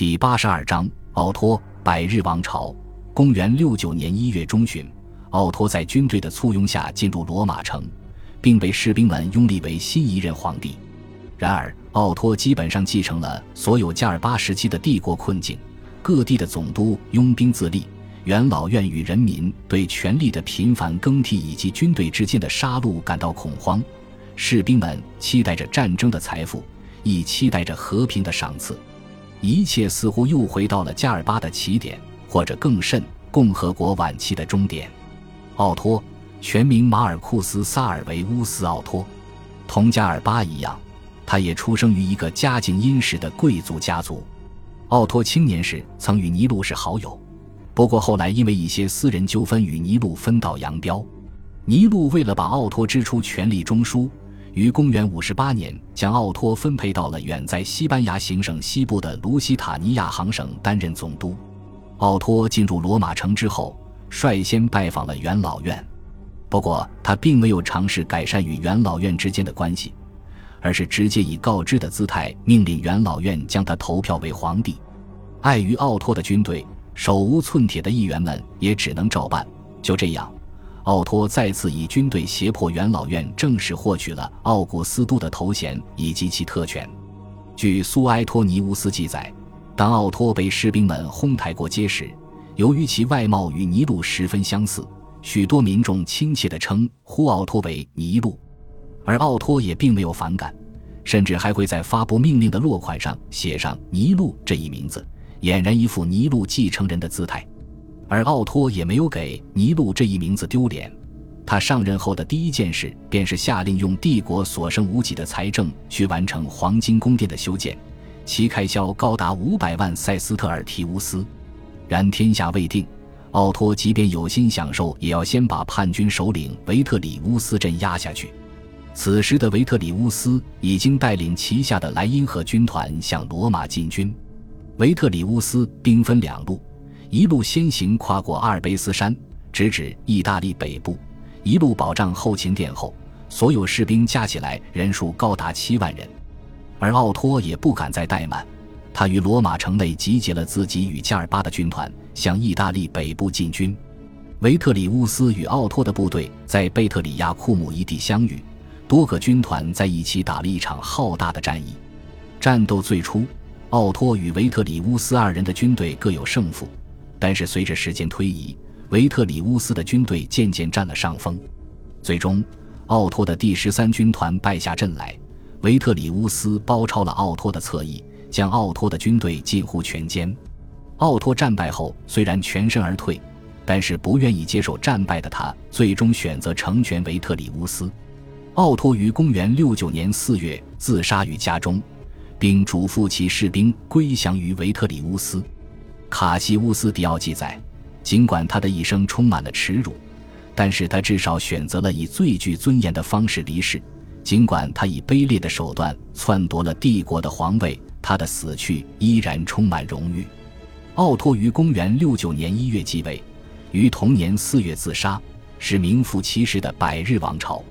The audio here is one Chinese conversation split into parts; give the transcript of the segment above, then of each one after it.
第八十二章奥托百日王朝。公元六九年一月中旬，奥托在军队的簇拥下进入罗马城，并被士兵们拥立为新一任皇帝。然而，奥托基本上继承了所有加尔巴时期的帝国困境：各地的总督拥兵自立，元老院与人民对权力的频繁更替以及军队之间的杀戮感到恐慌。士兵们期待着战争的财富，亦期待着和平的赏赐。一切似乎又回到了加尔巴的起点，或者更甚，共和国晚期的终点。奥托，全名马尔库斯·萨尔维乌斯·奥托，同加尔巴一样，他也出生于一个家境殷实的贵族家族。奥托青年时曾与尼禄是好友，不过后来因为一些私人纠纷与尼禄分道扬镳。尼禄为了把奥托支出权力中枢。于公元五十八年，将奥托分配到了远在西班牙行省西部的卢西塔尼亚行省担任总督。奥托进入罗马城之后，率先拜访了元老院，不过他并没有尝试改善与元老院之间的关系，而是直接以告知的姿态命令元老院将他投票为皇帝。碍于奥托的军队，手无寸铁的议员们也只能照办。就这样。奥托再次以军队胁迫元老院正式获取了奥古斯都的头衔以及其特权。据苏埃托尼乌斯记载，当奥托被士兵们哄抬过街时，由于其外貌与尼禄十分相似，许多民众亲切地称呼奥托为尼禄，而奥托也并没有反感，甚至还会在发布命令的落款上写上尼禄这一名字，俨然一副尼禄继承人的姿态。而奥托也没有给尼禄这一名字丢脸。他上任后的第一件事便是下令用帝国所剩无几的财政去完成黄金宫殿的修建，其开销高达五百万塞斯特尔提乌斯。然天下未定，奥托即便有心享受，也要先把叛军首领维特里乌斯镇压下去。此时的维特里乌斯已经带领旗下的莱茵河军团向罗马进军。维特里乌斯兵分两路。一路先行跨过阿尔卑斯山，直指意大利北部，一路保障后勤殿后。所有士兵加起来人数高达七万人，而奥托也不敢再怠慢，他于罗马城内集结了自己与加尔巴的军团，向意大利北部进军。维特里乌斯与奥托的部队在贝特里亚库姆一地相遇，多个军团在一起打了一场浩大的战役。战斗最初，奥托与维特里乌斯二人的军队各有胜负。但是随着时间推移，维特里乌斯的军队渐渐占了上风，最终奥托的第十三军团败下阵来。维特里乌斯包抄了奥托的侧翼，将奥托的军队近乎全歼。奥托战败后虽然全身而退，但是不愿意接受战败的他，最终选择成全维特里乌斯。奥托于公元六九年四月自杀于家中，并嘱咐其士兵归降于维特里乌斯。卡西乌斯·迪奥记载，尽管他的一生充满了耻辱，但是他至少选择了以最具尊严的方式离世。尽管他以卑劣的手段篡夺了帝国的皇位，他的死去依然充满荣誉。奥托于公元六九年一月继位，于同年四月自杀，是名副其实的百日王朝。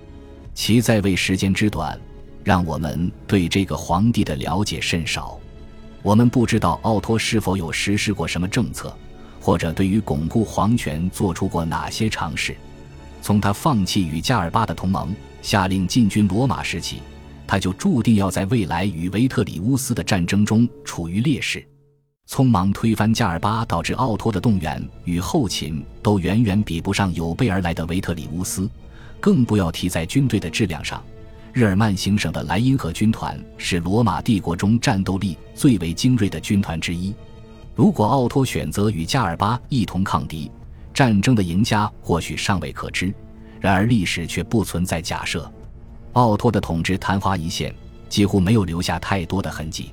其在位时间之短，让我们对这个皇帝的了解甚少。我们不知道奥托是否有实施过什么政策，或者对于巩固皇权做出过哪些尝试。从他放弃与加尔巴的同盟，下令进军罗马时起，他就注定要在未来与维特里乌斯的战争中处于劣势。匆忙推翻加尔巴，导致奥托的动员与后勤都远远比不上有备而来的维特里乌斯，更不要提在军队的质量上。日耳曼行省的莱茵河军团是罗马帝国中战斗力最为精锐的军团之一。如果奥托选择与加尔巴一同抗敌，战争的赢家或许尚未可知。然而历史却不存在假设。奥托的统治昙花一现，几乎没有留下太多的痕迹。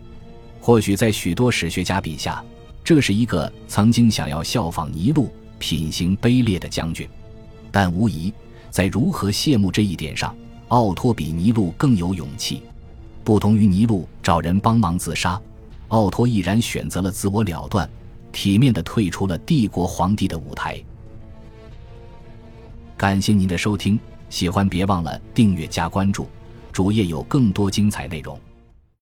或许在许多史学家笔下，这是一个曾经想要效仿尼禄、品行卑劣的将军。但无疑，在如何谢幕这一点上，奥托比尼禄更有勇气，不同于尼禄找人帮忙自杀，奥托毅然选择了自我了断，体面的退出了帝国皇帝的舞台。感谢您的收听，喜欢别忘了订阅加关注，主页有更多精彩内容。